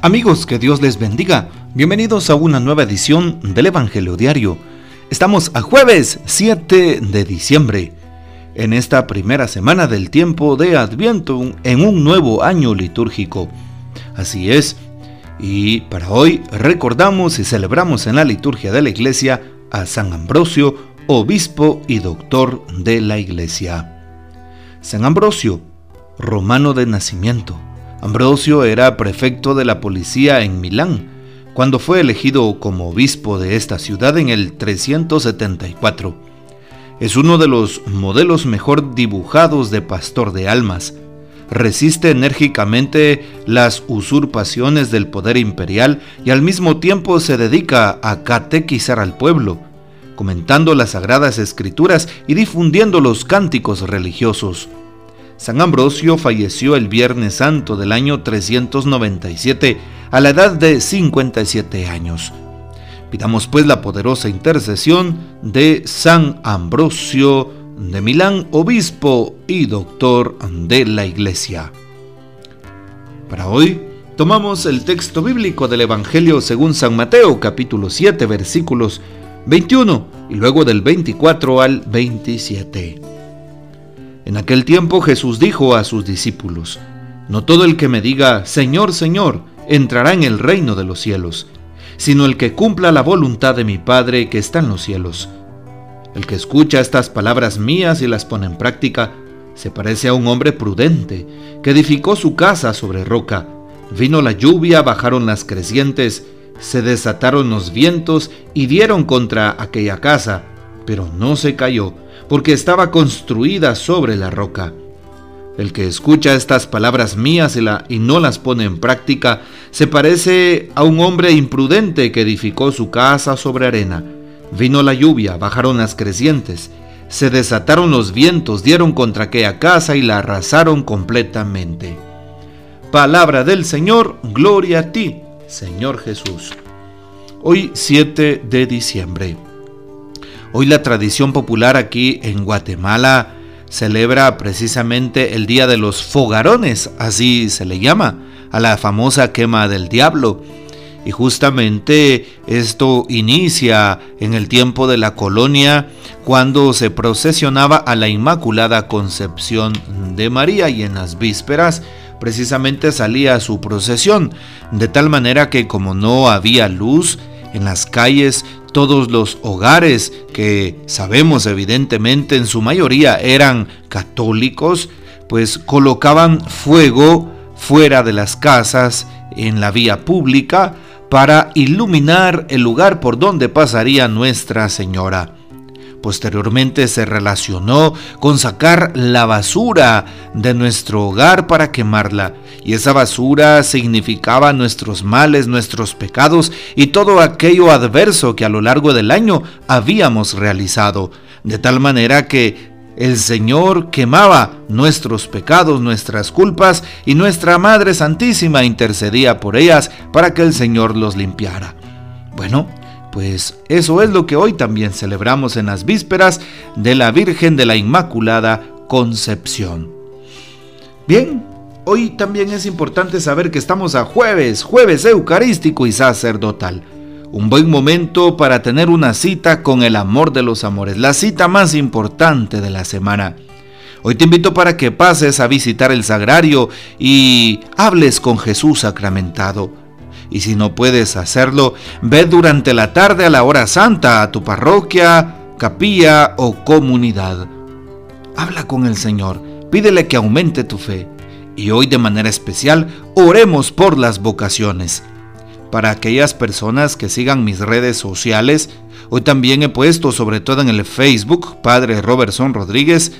Amigos, que Dios les bendiga. Bienvenidos a una nueva edición del Evangelio Diario. Estamos a jueves 7 de diciembre, en esta primera semana del tiempo de Adviento, en un nuevo año litúrgico. Así es, y para hoy recordamos y celebramos en la liturgia de la iglesia a San Ambrosio, obispo y doctor de la iglesia. San Ambrosio, romano de nacimiento Ambrosio era prefecto de la policía en Milán, cuando fue elegido como obispo de esta ciudad en el 374. Es uno de los modelos mejor dibujados de pastor de almas. Resiste enérgicamente las usurpaciones del poder imperial y al mismo tiempo se dedica a catequizar al pueblo, comentando las sagradas escrituras y difundiendo los cánticos religiosos. San Ambrosio falleció el Viernes Santo del año 397 a la edad de 57 años. Pidamos pues la poderosa intercesión de San Ambrosio de Milán, obispo y doctor de la Iglesia. Para hoy tomamos el texto bíblico del Evangelio según San Mateo capítulo 7 versículos 21 y luego del 24 al 27. En aquel tiempo Jesús dijo a sus discípulos, No todo el que me diga, Señor, Señor, entrará en el reino de los cielos, sino el que cumpla la voluntad de mi Padre que está en los cielos. El que escucha estas palabras mías y las pone en práctica, se parece a un hombre prudente, que edificó su casa sobre roca. Vino la lluvia, bajaron las crecientes, se desataron los vientos y dieron contra aquella casa, pero no se cayó porque estaba construida sobre la roca. El que escucha estas palabras mías y, no las pone en práctica se parece a un hombre imprudente que edificó su casa sobre arena. Vino la lluvia, bajaron las crecientes, se desataron los vientos, dieron contra aquella casa y la arrasaron completamente. Palabra del Señor, gloria a ti, Señor Jesús. Hoy 7 de diciembre. Hoy la tradición popular aquí en Guatemala celebra precisamente el Día de los Fogarones, así se le llama, a la famosa quema del diablo. Y justamente esto inicia en el tiempo de la colonia, cuando se procesionaba a la Inmaculada Concepción de María y en las vísperas precisamente salía su procesión, de tal manera que como no había luz, en las calles todos los hogares que sabemos evidentemente en su mayoría eran católicos, pues colocaban fuego fuera de las casas en la vía pública para iluminar el lugar por donde pasaría Nuestra Señora. Posteriormente se relacionó con sacar la basura de nuestro hogar para quemarla. Y esa basura significaba nuestros males, nuestros pecados y todo aquello adverso que a lo largo del año habíamos realizado. De tal manera que el Señor quemaba nuestros pecados, nuestras culpas y nuestra Madre Santísima intercedía por ellas para que el Señor los limpiara. Bueno, pues eso es lo que hoy también celebramos en las vísperas de la Virgen de la Inmaculada Concepción. Bien, hoy también es importante saber que estamos a jueves, jueves eucarístico y sacerdotal. Un buen momento para tener una cita con el amor de los amores, la cita más importante de la semana. Hoy te invito para que pases a visitar el sagrario y hables con Jesús sacramentado y si no puedes hacerlo, ve durante la tarde a la hora santa a tu parroquia, capilla o comunidad. Habla con el Señor, pídele que aumente tu fe. Y hoy de manera especial oremos por las vocaciones. Para aquellas personas que sigan mis redes sociales, hoy también he puesto, sobre todo en el Facebook, Padre Robertson Rodríguez,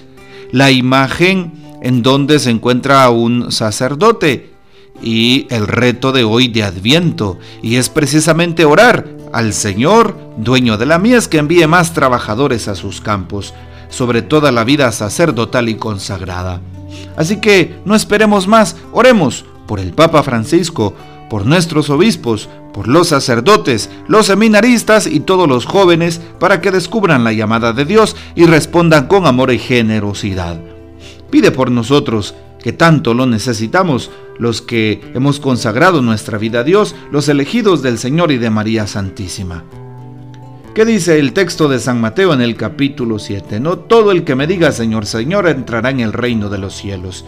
la imagen en donde se encuentra un sacerdote y el reto de hoy de Adviento, y es precisamente orar al Señor, dueño de la mies, que envíe más trabajadores a sus campos, sobre toda la vida sacerdotal y consagrada. Así que no esperemos más, oremos por el Papa Francisco, por nuestros obispos, por los sacerdotes, los seminaristas y todos los jóvenes para que descubran la llamada de Dios y respondan con amor y generosidad. Pide por nosotros que tanto lo necesitamos, los que hemos consagrado nuestra vida a Dios, los elegidos del Señor y de María Santísima. ¿Qué dice el texto de San Mateo en el capítulo 7? No todo el que me diga Señor, Señor entrará en el reino de los cielos.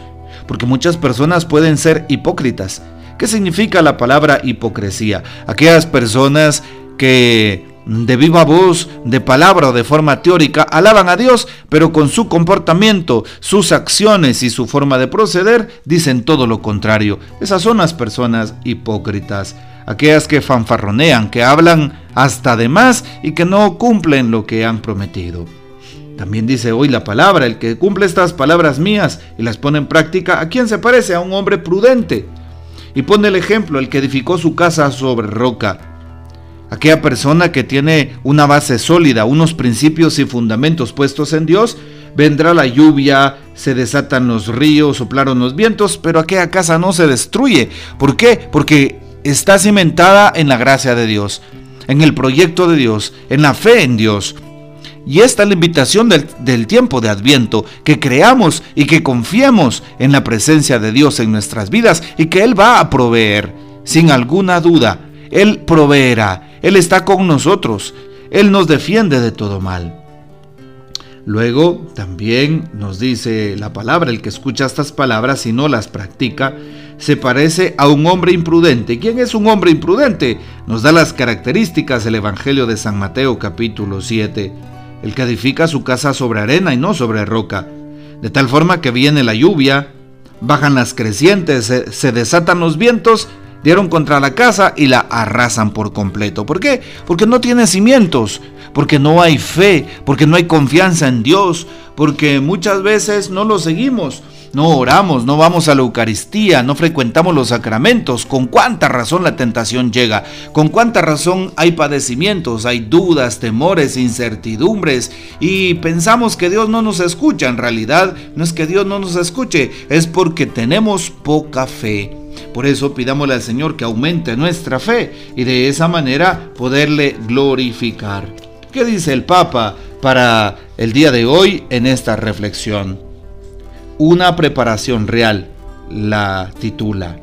Porque muchas personas pueden ser hipócritas. ¿Qué significa la palabra hipocresía? Aquellas personas que de viva voz, de palabra o de forma teórica, alaban a Dios, pero con su comportamiento, sus acciones y su forma de proceder dicen todo lo contrario. Esas son las personas hipócritas, aquellas que fanfarronean, que hablan hasta de más y que no cumplen lo que han prometido. También dice hoy la palabra, el que cumple estas palabras mías y las pone en práctica, ¿a quién se parece? A un hombre prudente. Y pone el ejemplo, el que edificó su casa sobre roca. Aquella persona que tiene una base sólida, unos principios y fundamentos puestos en Dios, vendrá la lluvia, se desatan los ríos, soplaron los vientos, pero aquella casa no se destruye. ¿Por qué? Porque está cimentada en la gracia de Dios, en el proyecto de Dios, en la fe en Dios. Y esta es la invitación del, del, tiempo de Adviento, que creamos y que confiemos en la presencia de Dios en nuestras vidas y que Él va a proveer, sin alguna duda. Él proveerá, él está con nosotros. Él nos defiende de todo mal. Luego también nos dice la palabra, el que escucha estas palabras y no las practica, se parece a un hombre imprudente. ¿Quién es un hombre imprudente? Nos da las características el Evangelio de San Mateo capítulo 7. El que edifica su casa sobre arena y no sobre roca. De tal forma que viene la lluvia, bajan las crecientes, se, se desatan los vientos dieron contra la casa y la arrasan por completo. ¿Por qué? Porque no tiene cimientos, porque no hay fe, porque no hay confianza en Dios, porque muchas veces no lo seguimos. No oramos, no vamos a la Eucaristía, no frecuentamos los sacramentos. ¿Con cuánta razón la tentación llega? ¿Con cuánta razón hay padecimientos, hay dudas, temores, incertidumbres? Y pensamos que Dios no nos escucha. En realidad no es que Dios no nos escuche, es porque tenemos poca fe. Por eso pidámosle al Señor que aumente nuestra fe y de esa manera poderle glorificar. ¿Qué dice el Papa para el día de hoy en esta reflexión? Una preparación real, la titula.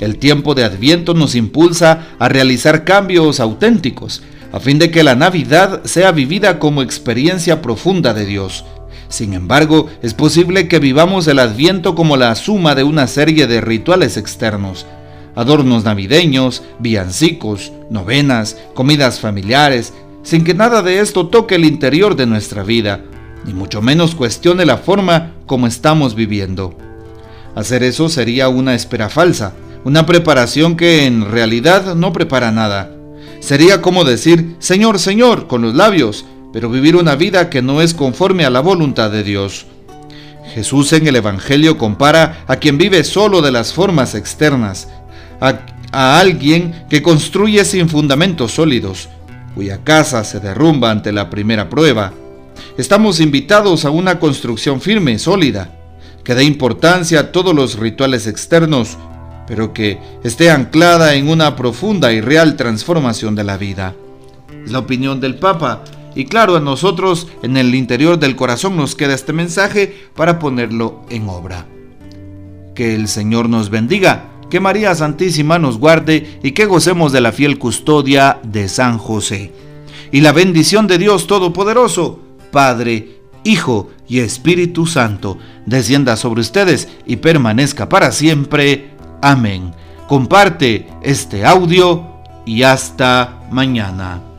El tiempo de Adviento nos impulsa a realizar cambios auténticos, a fin de que la Navidad sea vivida como experiencia profunda de Dios sin embargo, es posible que vivamos el adviento como la suma de una serie de rituales externos, adornos navideños, villancicos, novenas, comidas familiares, sin que nada de esto toque el interior de nuestra vida, ni mucho menos cuestione la forma como estamos viviendo. Hacer eso sería una espera falsa, una preparación que en realidad no prepara nada. Sería como decir, Señor, Señor, con los labios, pero vivir una vida que no es conforme a la voluntad de Dios. Jesús en el Evangelio compara a quien vive solo de las formas externas, a, alguien que construye sin fundamentos sólidos, cuya casa se derrumba ante la primera prueba. Estamos invitados a una construcción firme, sólida, que dé importancia a todos los rituales externos, pero que esté anclada en una profunda y real transformación de la vida. Es la opinión del Papa y claro, a nosotros en el interior del corazón nos queda este mensaje para ponerlo en obra. Que el Señor nos bendiga, que María Santísima nos guarde y que gocemos de la fiel custodia de San José. Y la bendición de Dios Todopoderoso, Padre, Hijo y Espíritu Santo, descienda sobre ustedes y permanezca para siempre. Amén. Comparte este audio y hasta mañana.